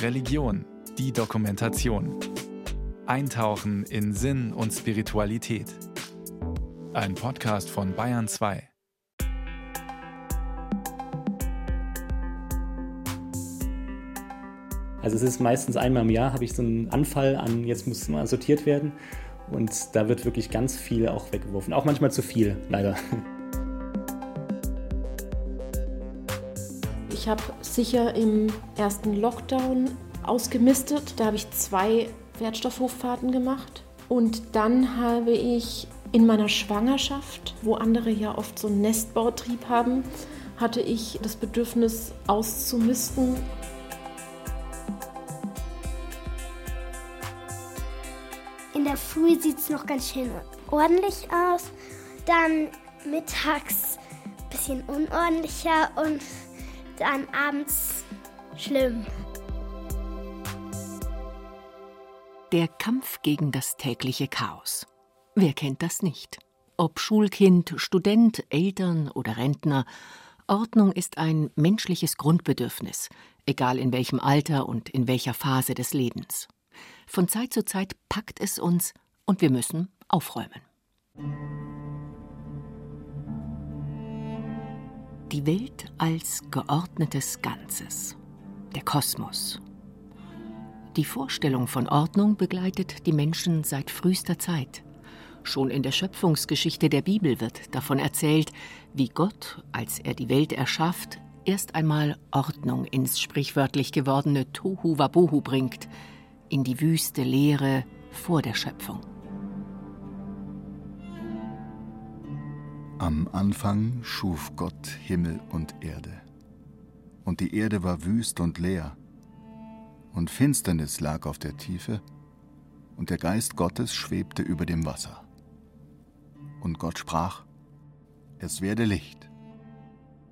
Religion, die Dokumentation. Eintauchen in Sinn und Spiritualität. Ein Podcast von Bayern 2. Also es ist meistens einmal im Jahr habe ich so einen Anfall an, jetzt muss mal sortiert werden. Und da wird wirklich ganz viel auch weggeworfen. Auch manchmal zu viel, leider. Ich habe sicher im ersten Lockdown ausgemistet. Da habe ich zwei Wertstoffhochfahrten gemacht. Und dann habe ich in meiner Schwangerschaft, wo andere ja oft so einen Nestbautrieb haben, hatte ich das Bedürfnis auszumisten. In der Früh sieht es noch ganz schön ordentlich aus. Dann mittags ein bisschen unordentlicher und dann abends schlimm. Der Kampf gegen das tägliche Chaos. Wer kennt das nicht? Ob Schulkind, Student, Eltern oder Rentner, Ordnung ist ein menschliches Grundbedürfnis, egal in welchem Alter und in welcher Phase des Lebens. Von Zeit zu Zeit packt es uns und wir müssen aufräumen. Die Welt als geordnetes Ganzes. Der Kosmos. Die Vorstellung von Ordnung begleitet die Menschen seit frühester Zeit. Schon in der Schöpfungsgeschichte der Bibel wird davon erzählt, wie Gott, als er die Welt erschafft, erst einmal Ordnung ins sprichwörtlich gewordene Tohu Wabohu bringt, in die wüste Leere vor der Schöpfung. Am Anfang schuf Gott Himmel und Erde. Und die Erde war wüst und leer, und Finsternis lag auf der Tiefe, und der Geist Gottes schwebte über dem Wasser. Und Gott sprach, es werde Licht.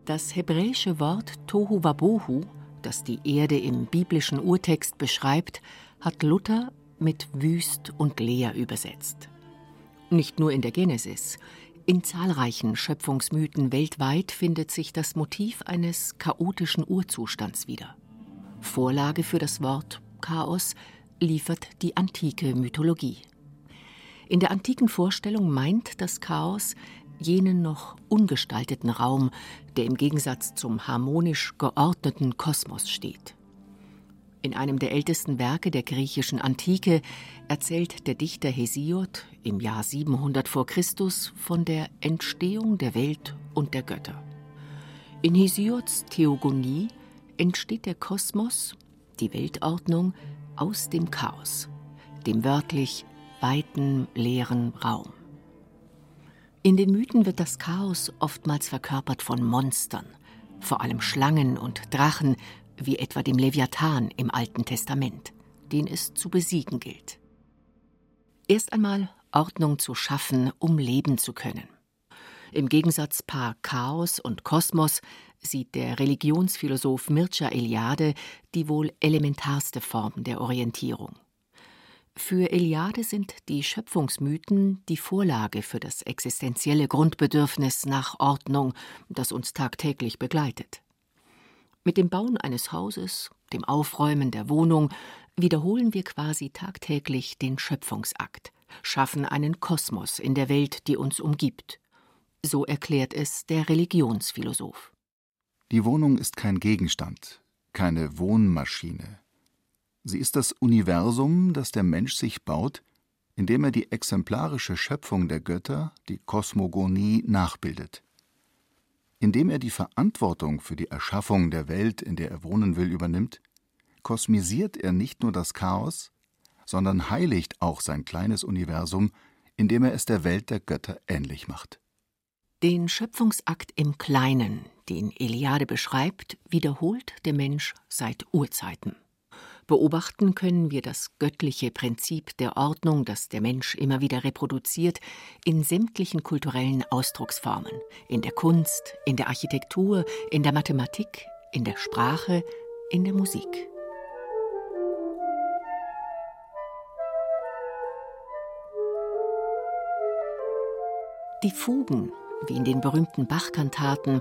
Das hebräische Wort Tohu Wabohu, das die Erde im biblischen Urtext beschreibt, hat Luther mit wüst und leer übersetzt. Nicht nur in der Genesis, in zahlreichen Schöpfungsmythen weltweit findet sich das Motiv eines chaotischen Urzustands wieder. Vorlage für das Wort Chaos liefert die antike Mythologie. In der antiken Vorstellung meint das Chaos jenen noch ungestalteten Raum, der im Gegensatz zum harmonisch geordneten Kosmos steht. In einem der ältesten Werke der griechischen Antike erzählt der Dichter Hesiod im Jahr 700 vor Christus von der Entstehung der Welt und der Götter. In Hesiods Theogonie entsteht der Kosmos, die Weltordnung, aus dem Chaos, dem wörtlich weiten, leeren Raum. In den Mythen wird das Chaos oftmals verkörpert von Monstern, vor allem Schlangen und Drachen, wie etwa dem Leviathan im Alten Testament, den es zu besiegen gilt. Erst einmal Ordnung zu schaffen, um leben zu können. Im Gegensatz par Chaos und Kosmos sieht der Religionsphilosoph Mircea Eliade die wohl elementarste Form der Orientierung. Für Eliade sind die Schöpfungsmythen die Vorlage für das existenzielle Grundbedürfnis nach Ordnung, das uns tagtäglich begleitet. Mit dem Bauen eines Hauses, dem Aufräumen der Wohnung wiederholen wir quasi tagtäglich den Schöpfungsakt, schaffen einen Kosmos in der Welt, die uns umgibt. So erklärt es der Religionsphilosoph. Die Wohnung ist kein Gegenstand, keine Wohnmaschine. Sie ist das Universum, das der Mensch sich baut, indem er die exemplarische Schöpfung der Götter, die Kosmogonie, nachbildet. Indem er die Verantwortung für die Erschaffung der Welt, in der er wohnen will, übernimmt, kosmisiert er nicht nur das Chaos, sondern heiligt auch sein kleines Universum, indem er es der Welt der Götter ähnlich macht. Den Schöpfungsakt im Kleinen, den Eliade beschreibt, wiederholt der Mensch seit Urzeiten. Beobachten können wir das göttliche Prinzip der Ordnung, das der Mensch immer wieder reproduziert, in sämtlichen kulturellen Ausdrucksformen, in der Kunst, in der Architektur, in der Mathematik, in der Sprache, in der Musik. Die Fugen, wie in den berühmten Bachkantaten,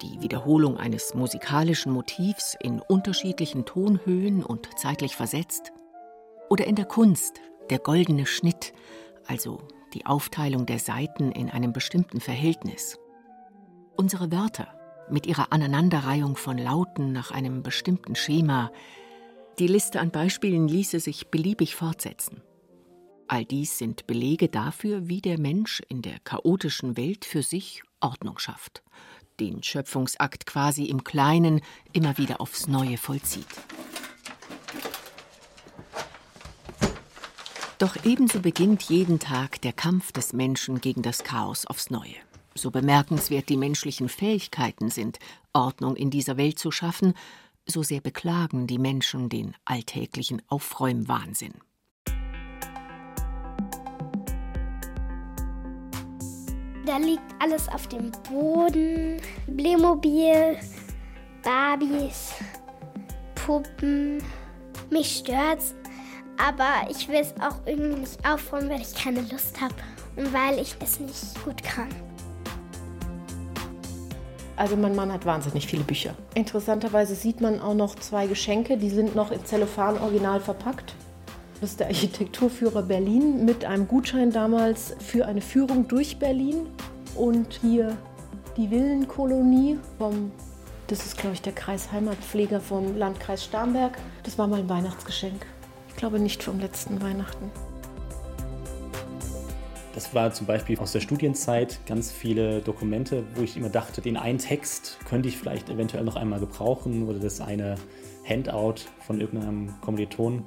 die Wiederholung eines musikalischen Motivs in unterschiedlichen Tonhöhen und zeitlich versetzt, oder in der Kunst der goldene Schnitt, also die Aufteilung der Seiten in einem bestimmten Verhältnis. Unsere Wörter mit ihrer Aneinanderreihung von Lauten nach einem bestimmten Schema, die Liste an Beispielen ließe sich beliebig fortsetzen. All dies sind Belege dafür, wie der Mensch in der chaotischen Welt für sich Ordnung schafft, den Schöpfungsakt quasi im Kleinen immer wieder aufs Neue vollzieht. Doch ebenso beginnt jeden Tag der Kampf des Menschen gegen das Chaos aufs Neue. So bemerkenswert die menschlichen Fähigkeiten sind, Ordnung in dieser Welt zu schaffen, so sehr beklagen die Menschen den alltäglichen Aufräumwahnsinn. Da liegt alles auf dem Boden. Playmobil, Barbies, Puppen. Mich stört's, aber ich will es auch irgendwie nicht aufräumen, weil ich keine Lust habe und weil ich es nicht gut kann. Also mein Mann hat wahnsinnig viele Bücher. Interessanterweise sieht man auch noch zwei Geschenke, die sind noch in Zellophan original verpackt. Das ist der Architekturführer Berlin mit einem Gutschein damals für eine Führung durch Berlin. Und hier die Villenkolonie vom, das ist glaube ich der Kreis Heimatpfleger vom Landkreis Starnberg. Das war mein Weihnachtsgeschenk. Ich glaube nicht vom letzten Weihnachten. Das war zum Beispiel aus der Studienzeit ganz viele Dokumente, wo ich immer dachte, den einen Text könnte ich vielleicht eventuell noch einmal gebrauchen oder das eine Handout von irgendeinem Kommiliton.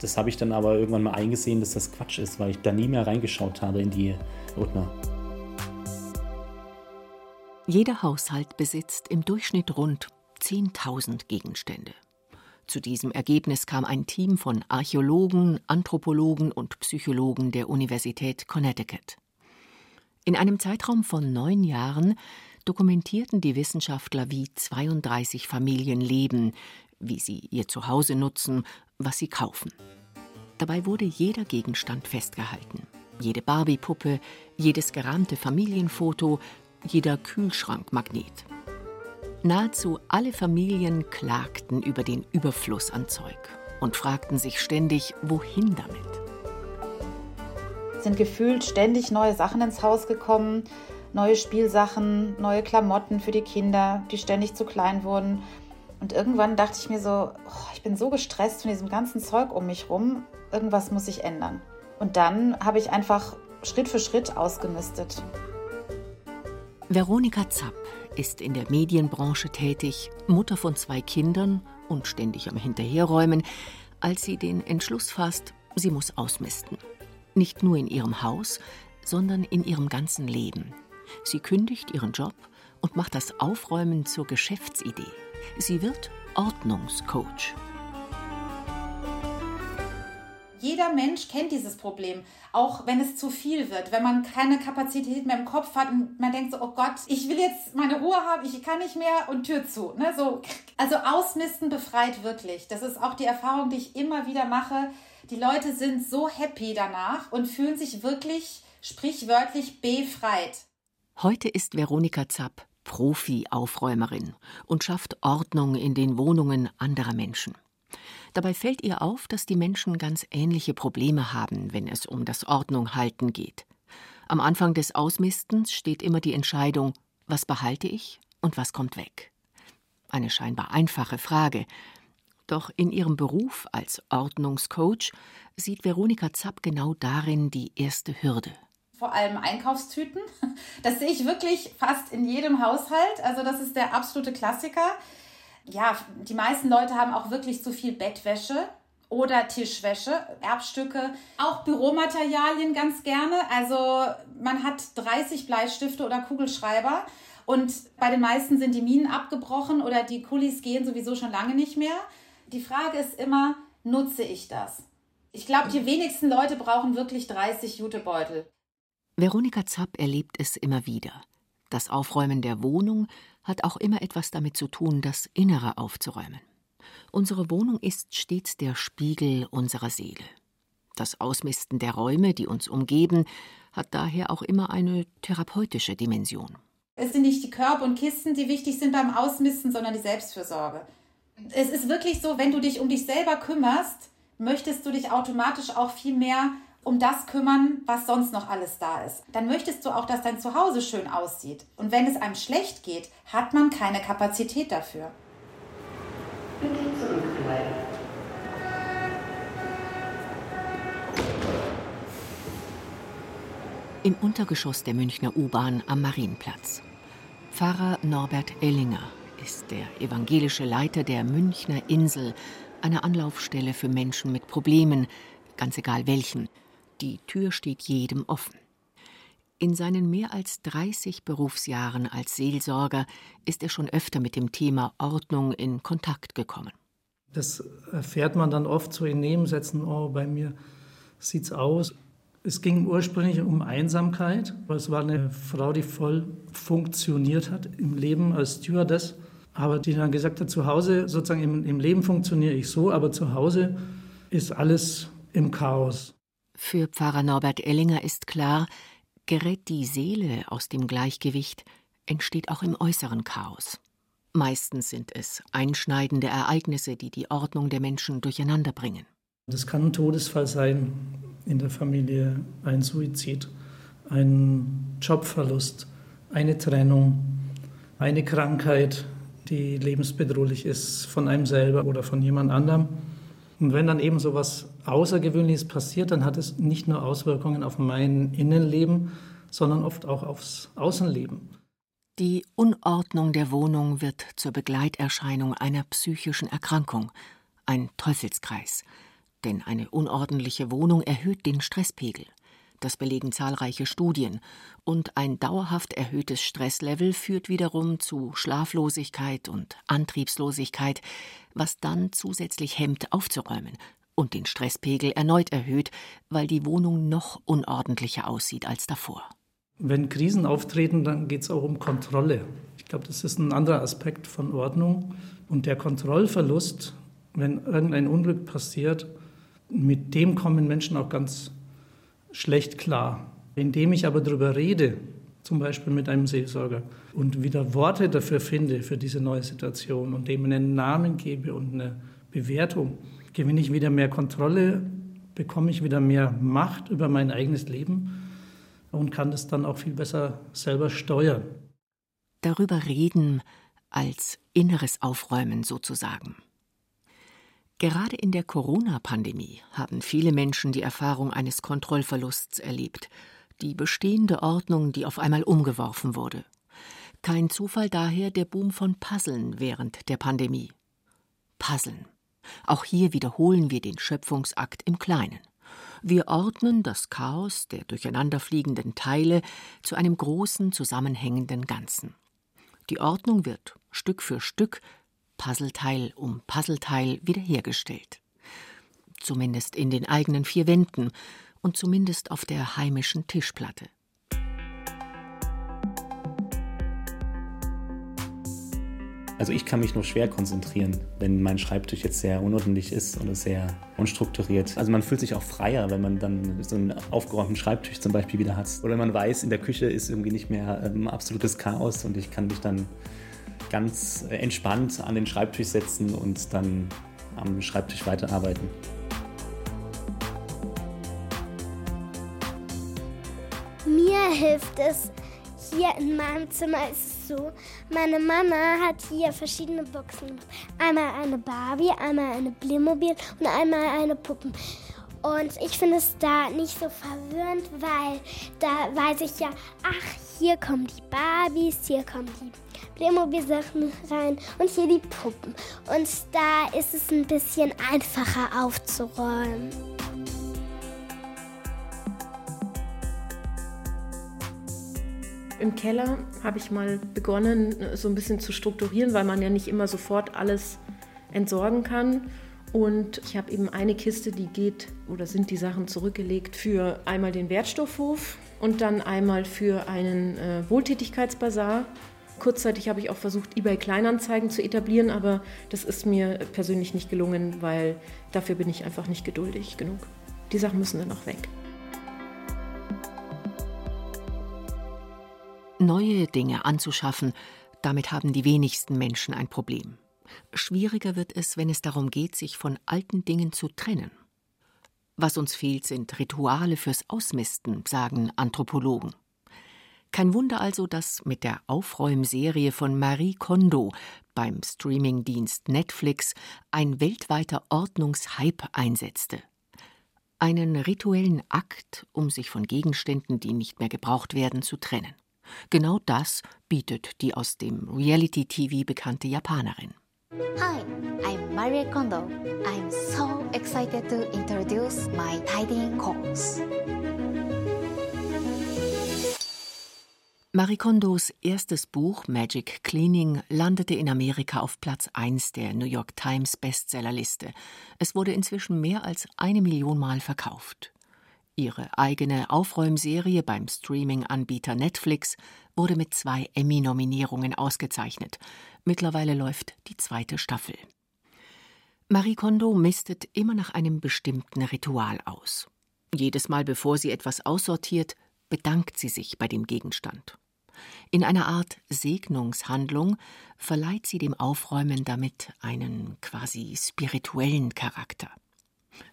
Das habe ich dann aber irgendwann mal eingesehen, dass das Quatsch ist, weil ich da nie mehr reingeschaut habe in die Ordner. Jeder Haushalt besitzt im Durchschnitt rund 10.000 Gegenstände. Zu diesem Ergebnis kam ein Team von Archäologen, Anthropologen und Psychologen der Universität Connecticut. In einem Zeitraum von neun Jahren dokumentierten die Wissenschaftler, wie 32 Familien leben, wie sie ihr Zuhause nutzen, was sie kaufen. Dabei wurde jeder Gegenstand festgehalten. Jede Barbie-Puppe, jedes gerahmte Familienfoto, jeder Kühlschrankmagnet. Nahezu alle Familien klagten über den Überfluss an Zeug und fragten sich ständig, wohin damit. Es sind gefühlt ständig neue Sachen ins Haus gekommen, neue Spielsachen, neue Klamotten für die Kinder, die ständig zu klein wurden. Und irgendwann dachte ich mir so, oh, ich bin so gestresst von diesem ganzen Zeug um mich rum, irgendwas muss sich ändern. Und dann habe ich einfach Schritt für Schritt ausgemistet. Veronika Zapp ist in der Medienbranche tätig, Mutter von zwei Kindern und ständig am Hinterherräumen, als sie den Entschluss fasst, sie muss ausmisten. Nicht nur in ihrem Haus, sondern in ihrem ganzen Leben. Sie kündigt ihren Job und macht das Aufräumen zur Geschäftsidee. Sie wird Ordnungscoach. Jeder Mensch kennt dieses Problem, auch wenn es zu viel wird, wenn man keine Kapazität mehr im Kopf hat und man denkt so, oh Gott, ich will jetzt meine Ruhe haben, ich kann nicht mehr und Tür zu. Ne? So, also ausmisten befreit wirklich. Das ist auch die Erfahrung, die ich immer wieder mache. Die Leute sind so happy danach und fühlen sich wirklich sprichwörtlich befreit. Heute ist Veronika Zapp Profi-Aufräumerin und schafft Ordnung in den Wohnungen anderer Menschen. Dabei fällt ihr auf, dass die Menschen ganz ähnliche Probleme haben, wenn es um das Ordnunghalten geht. Am Anfang des Ausmistens steht immer die Entscheidung, was behalte ich und was kommt weg. Eine scheinbar einfache Frage. Doch in ihrem Beruf als Ordnungscoach sieht Veronika Zapp genau darin die erste Hürde. Vor allem Einkaufstüten. Das sehe ich wirklich fast in jedem Haushalt. Also das ist der absolute Klassiker ja, die meisten Leute haben auch wirklich zu viel Bettwäsche oder Tischwäsche, Erbstücke, auch Büromaterialien ganz gerne. Also man hat 30 Bleistifte oder Kugelschreiber und bei den meisten sind die Minen abgebrochen oder die Kulis gehen sowieso schon lange nicht mehr. Die Frage ist immer, nutze ich das? Ich glaube, die wenigsten Leute brauchen wirklich 30 Jutebeutel. Veronika Zapp erlebt es immer wieder. Das Aufräumen der Wohnung hat auch immer etwas damit zu tun, das Innere aufzuräumen. Unsere Wohnung ist stets der Spiegel unserer Seele. Das Ausmisten der Räume, die uns umgeben, hat daher auch immer eine therapeutische Dimension. Es sind nicht die Körbe und Kisten, die wichtig sind beim Ausmisten, sondern die Selbstfürsorge. Es ist wirklich so, wenn du dich um dich selber kümmerst, möchtest du dich automatisch auch viel mehr um das kümmern, was sonst noch alles da ist. Dann möchtest du auch, dass dein Zuhause schön aussieht. Und wenn es einem schlecht geht, hat man keine Kapazität dafür. Bitte zurückbleiben. Im Untergeschoss der Münchner U-Bahn am Marienplatz. Pfarrer Norbert Ellinger ist der evangelische Leiter der Münchner Insel, einer Anlaufstelle für Menschen mit Problemen, ganz egal welchen. Die Tür steht jedem offen. In seinen mehr als 30 Berufsjahren als Seelsorger ist er schon öfter mit dem Thema Ordnung in Kontakt gekommen. Das erfährt man dann oft so in Nebensätzen, oh, bei mir sieht's aus. Es ging ursprünglich um Einsamkeit, es war eine Frau, die voll funktioniert hat im Leben als Stewardess, aber die dann gesagt hat, zu Hause, sozusagen im, im Leben funktioniere ich so, aber zu Hause ist alles im Chaos. Für Pfarrer Norbert Ellinger ist klar, gerät die Seele aus dem Gleichgewicht, entsteht auch im äußeren Chaos. Meistens sind es einschneidende Ereignisse, die die Ordnung der Menschen durcheinanderbringen. Das kann ein Todesfall sein, in der Familie, ein Suizid, ein Jobverlust, eine Trennung, eine Krankheit, die lebensbedrohlich ist von einem selber oder von jemand anderem. Und wenn dann eben so was Außergewöhnliches passiert, dann hat es nicht nur Auswirkungen auf mein Innenleben, sondern oft auch aufs Außenleben. Die Unordnung der Wohnung wird zur Begleiterscheinung einer psychischen Erkrankung, ein Teufelskreis denn eine unordentliche Wohnung erhöht den Stresspegel. Das belegen zahlreiche Studien. Und ein dauerhaft erhöhtes Stresslevel führt wiederum zu Schlaflosigkeit und Antriebslosigkeit, was dann zusätzlich hemmt, aufzuräumen und den Stresspegel erneut erhöht, weil die Wohnung noch unordentlicher aussieht als davor. Wenn Krisen auftreten, dann geht es auch um Kontrolle. Ich glaube, das ist ein anderer Aspekt von Ordnung. Und der Kontrollverlust, wenn irgendein Unglück passiert, mit dem kommen Menschen auch ganz schlecht klar. Indem ich aber darüber rede, zum Beispiel mit einem Seelsorger, und wieder Worte dafür finde, für diese neue Situation und dem einen Namen gebe und eine Bewertung, gewinne ich wieder mehr Kontrolle, bekomme ich wieder mehr Macht über mein eigenes Leben und kann das dann auch viel besser selber steuern. Darüber reden als inneres Aufräumen sozusagen. Gerade in der Corona-Pandemie haben viele Menschen die Erfahrung eines Kontrollverlusts erlebt, die bestehende Ordnung, die auf einmal umgeworfen wurde. Kein Zufall daher der Boom von Puzzeln während der Pandemie. Puzzeln. Auch hier wiederholen wir den Schöpfungsakt im Kleinen. Wir ordnen das Chaos der durcheinanderfliegenden Teile zu einem großen zusammenhängenden Ganzen. Die Ordnung wird Stück für Stück Puzzleteil um Puzzleteil wiederhergestellt. Zumindest in den eigenen vier Wänden und zumindest auf der heimischen Tischplatte. Also ich kann mich nur schwer konzentrieren, wenn mein Schreibtisch jetzt sehr unordentlich ist oder sehr unstrukturiert. Also man fühlt sich auch freier, wenn man dann so einen aufgeräumten Schreibtisch zum Beispiel wieder hat. Oder wenn man weiß, in der Küche ist irgendwie nicht mehr ähm, absolutes Chaos und ich kann mich dann ganz entspannt an den Schreibtisch setzen und dann am Schreibtisch weiterarbeiten. Mir hilft es, hier in meinem Zimmer ist es so, meine Mama hat hier verschiedene Boxen gemacht. Einmal eine Barbie, einmal eine Playmobil und einmal eine Puppen. Und ich finde es da nicht so verwirrend, weil da weiß ich ja, ach, hier kommen die Barbies, hier kommen die Playmobil-Sachen rein und hier die Puppen. Und da ist es ein bisschen einfacher aufzuräumen. Im Keller habe ich mal begonnen, so ein bisschen zu strukturieren, weil man ja nicht immer sofort alles entsorgen kann. Und ich habe eben eine Kiste, die geht oder sind die Sachen zurückgelegt für einmal den Wertstoffhof und dann einmal für einen äh, Wohltätigkeitsbazar Kurzzeitig habe ich auch versucht, eBay Kleinanzeigen zu etablieren, aber das ist mir persönlich nicht gelungen, weil dafür bin ich einfach nicht geduldig genug. Die Sachen müssen dann auch weg. Neue Dinge anzuschaffen, damit haben die wenigsten Menschen ein Problem. Schwieriger wird es, wenn es darum geht, sich von alten Dingen zu trennen. Was uns fehlt, sind Rituale fürs Ausmisten, sagen Anthropologen. Kein Wunder also, dass mit der Aufräumserie von Marie Kondo beim Streamingdienst Netflix ein weltweiter Ordnungshype einsetzte. Einen rituellen Akt, um sich von Gegenständen, die nicht mehr gebraucht werden, zu trennen. Genau das bietet die aus dem Reality-TV bekannte Japanerin. Hi, I'm Marie Kondo. I'm so excited to introduce my tidying course. Marie Kondos erstes Buch Magic Cleaning landete in Amerika auf Platz 1 der New York Times Bestsellerliste. Es wurde inzwischen mehr als eine Million Mal verkauft. Ihre eigene Aufräumserie beim Streaming-Anbieter Netflix wurde mit zwei Emmy-Nominierungen ausgezeichnet. Mittlerweile läuft die zweite Staffel. Marie Kondo mistet immer nach einem bestimmten Ritual aus. Jedes Mal, bevor sie etwas aussortiert, bedankt sie sich bei dem Gegenstand. In einer Art Segnungshandlung verleiht sie dem Aufräumen damit einen quasi spirituellen Charakter.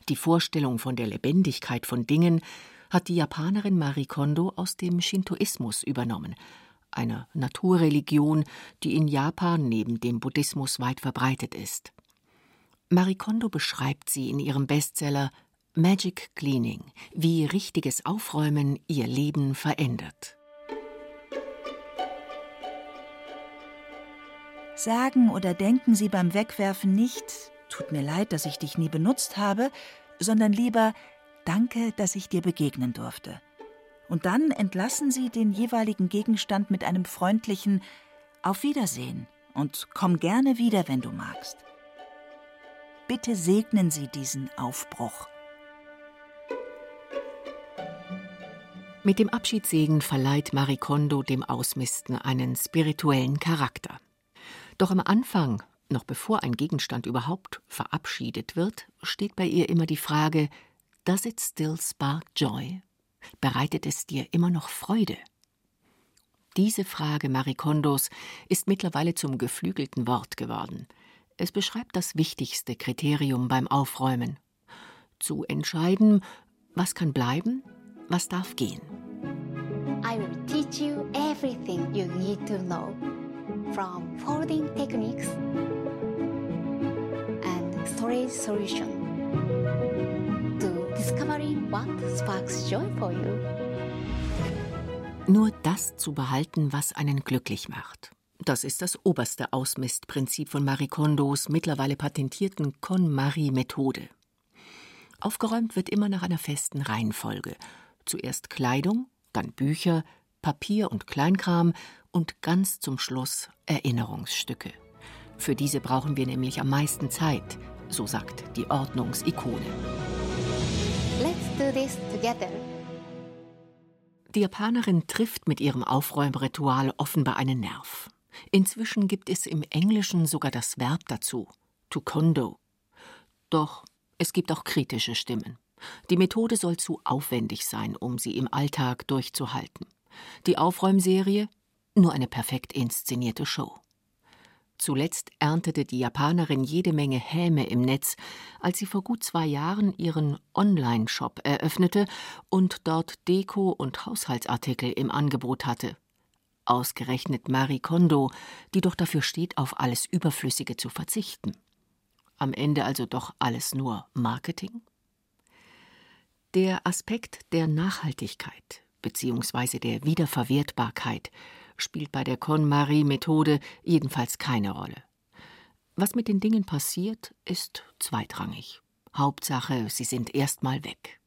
Die Vorstellung von der Lebendigkeit von Dingen hat die Japanerin Marie Kondo aus dem Shintoismus übernommen, einer Naturreligion, die in Japan neben dem Buddhismus weit verbreitet ist. Marie Kondo beschreibt sie in ihrem Bestseller Magic Cleaning, wie richtiges Aufräumen ihr Leben verändert. Sagen oder denken Sie beim Wegwerfen nicht, tut mir leid, dass ich dich nie benutzt habe, sondern lieber Danke, dass ich dir begegnen durfte. Und dann entlassen Sie den jeweiligen Gegenstand mit einem freundlichen Auf Wiedersehen und komm gerne wieder, wenn du magst. Bitte segnen Sie diesen Aufbruch. Mit dem Abschiedssegen verleiht Marie Kondo dem Ausmisten einen spirituellen Charakter. Doch am Anfang noch bevor ein Gegenstand überhaupt verabschiedet wird, steht bei ihr immer die Frage: Does it still spark joy? Bereitet es dir immer noch Freude? Diese Frage Marie Kondos ist mittlerweile zum geflügelten Wort geworden. Es beschreibt das wichtigste Kriterium beim Aufräumen. Zu entscheiden, was kann bleiben, was darf gehen. I will teach you everything you need to know. From folding techniques storage solution to discovering what sparks joy for you. Nur das zu behalten, was einen glücklich macht. Das ist das oberste Ausmistprinzip von Marie Kondos mittlerweile patentierten KonMari-Methode. Aufgeräumt wird immer nach einer festen Reihenfolge. Zuerst Kleidung, dann Bücher, Papier und Kleinkram und ganz zum Schluss Erinnerungsstücke. Für diese brauchen wir nämlich am meisten Zeit, so sagt die Ordnungsikone. Let's do this together. Die Japanerin trifft mit ihrem Aufräumritual offenbar einen Nerv. Inzwischen gibt es im Englischen sogar das Verb dazu, to kondo. Doch es gibt auch kritische Stimmen. Die Methode soll zu aufwendig sein, um sie im Alltag durchzuhalten. Die Aufräumserie nur eine perfekt inszenierte Show. Zuletzt erntete die Japanerin jede Menge Häme im Netz, als sie vor gut zwei Jahren ihren Online-Shop eröffnete und dort Deko und Haushaltsartikel im Angebot hatte. Ausgerechnet Marie Kondo, die doch dafür steht, auf alles Überflüssige zu verzichten. Am Ende also doch alles nur Marketing? Der Aspekt der Nachhaltigkeit bzw. der Wiederverwertbarkeit spielt bei der KonMari-Methode jedenfalls keine Rolle. Was mit den Dingen passiert, ist zweitrangig. Hauptsache, sie sind erstmal weg.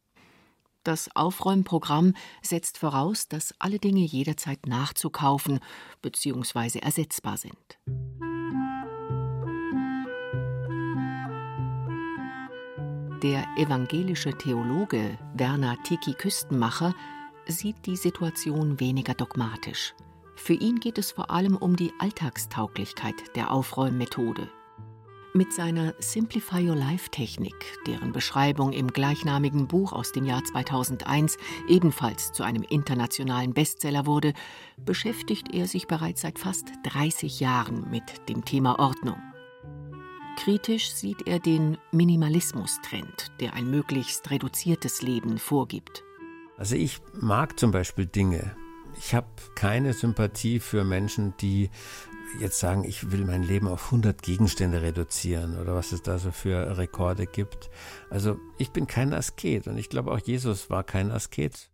Das Aufräumprogramm setzt voraus, dass alle Dinge jederzeit nachzukaufen bzw. ersetzbar sind. Der evangelische Theologe Werner Tiki Küstenmacher sieht die Situation weniger dogmatisch. Für ihn geht es vor allem um die Alltagstauglichkeit der Aufräummethode. Mit seiner Simplify Your Life Technik, deren Beschreibung im gleichnamigen Buch aus dem Jahr 2001 ebenfalls zu einem internationalen Bestseller wurde, beschäftigt er sich bereits seit fast 30 Jahren mit dem Thema Ordnung. Kritisch sieht er den Minimalismus-Trend, der ein möglichst reduziertes Leben vorgibt. Also ich mag zum Beispiel Dinge. Ich habe keine Sympathie für Menschen, die jetzt sagen, ich will mein Leben auf 100 Gegenstände reduzieren oder was es da so für Rekorde gibt. Also ich bin kein Asket und ich glaube auch Jesus war kein Asket.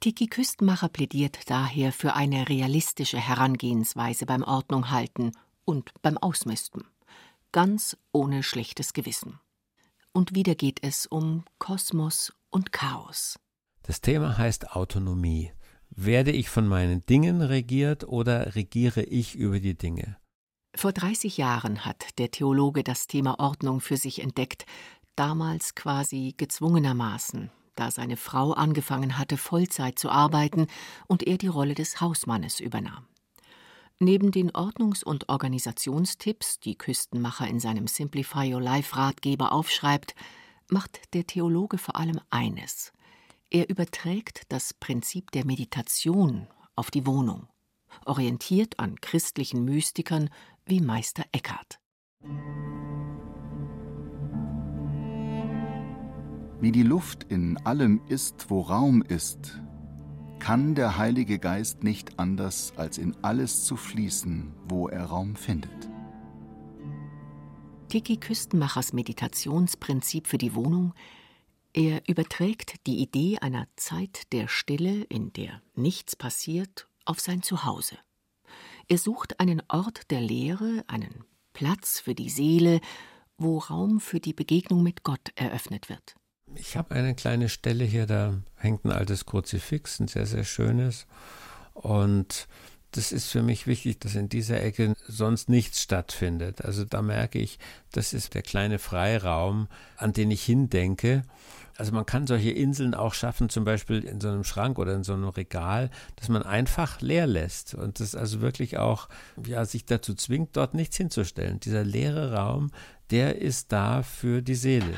Tiki Küstenmacher plädiert daher für eine realistische Herangehensweise beim Ordnung halten und beim Ausmisten. Ganz ohne schlechtes Gewissen. Und wieder geht es um Kosmos und Chaos. Das Thema heißt Autonomie. Werde ich von meinen Dingen regiert oder regiere ich über die Dinge? Vor 30 Jahren hat der Theologe das Thema Ordnung für sich entdeckt, damals quasi gezwungenermaßen, da seine Frau angefangen hatte, Vollzeit zu arbeiten und er die Rolle des Hausmannes übernahm. Neben den Ordnungs- und Organisationstipps, die Küstenmacher in seinem Simplify Your Life Ratgeber aufschreibt, macht der Theologe vor allem eines. Er überträgt das Prinzip der Meditation auf die Wohnung, orientiert an christlichen Mystikern wie Meister Eckhart. Wie die Luft in allem ist, wo Raum ist, kann der Heilige Geist nicht anders, als in alles zu fließen, wo er Raum findet. Tiki Küstenmachers Meditationsprinzip für die Wohnung er überträgt die Idee einer Zeit der Stille, in der nichts passiert, auf sein Zuhause. Er sucht einen Ort der Lehre, einen Platz für die Seele, wo Raum für die Begegnung mit Gott eröffnet wird. Ich habe eine kleine Stelle hier, da hängt ein altes Kruzifix, ein sehr, sehr schönes. Und das ist für mich wichtig, dass in dieser Ecke sonst nichts stattfindet. Also da merke ich, das ist der kleine Freiraum, an den ich hindenke. Also man kann solche Inseln auch schaffen, zum Beispiel in so einem Schrank oder in so einem Regal, dass man einfach leer lässt und das also wirklich auch ja, sich dazu zwingt, dort nichts hinzustellen. Dieser leere Raum, der ist da für die Seele.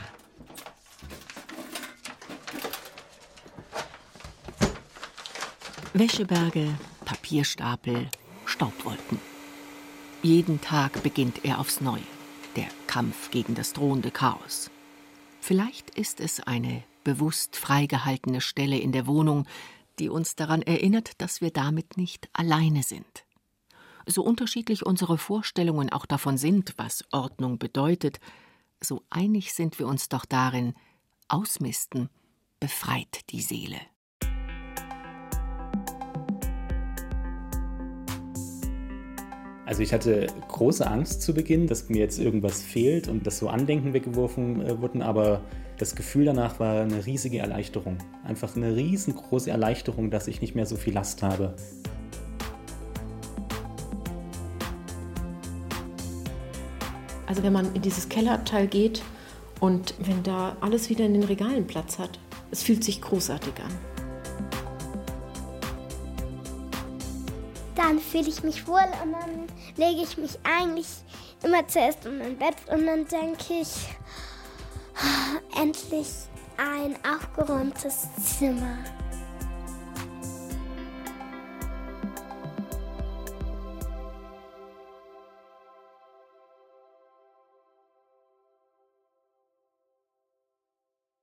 Wäscheberge, Papierstapel, Staubwolken. Jeden Tag beginnt er aufs Neue, der Kampf gegen das drohende Chaos. Vielleicht ist es eine bewusst freigehaltene Stelle in der Wohnung, die uns daran erinnert, dass wir damit nicht alleine sind. So unterschiedlich unsere Vorstellungen auch davon sind, was Ordnung bedeutet, so einig sind wir uns doch darin, Ausmisten befreit die Seele. Also ich hatte große Angst zu Beginn, dass mir jetzt irgendwas fehlt und dass so Andenken weggeworfen äh, wurden, aber das Gefühl danach war eine riesige Erleichterung. Einfach eine riesengroße Erleichterung, dass ich nicht mehr so viel Last habe. Also wenn man in dieses Kellerabteil geht und wenn da alles wieder in den Regalen Platz hat, es fühlt sich großartig an. Dann fühle ich mich wohl und dann lege ich mich eigentlich immer zuerst in mein Bett und dann denke ich, endlich ein aufgeräumtes Zimmer.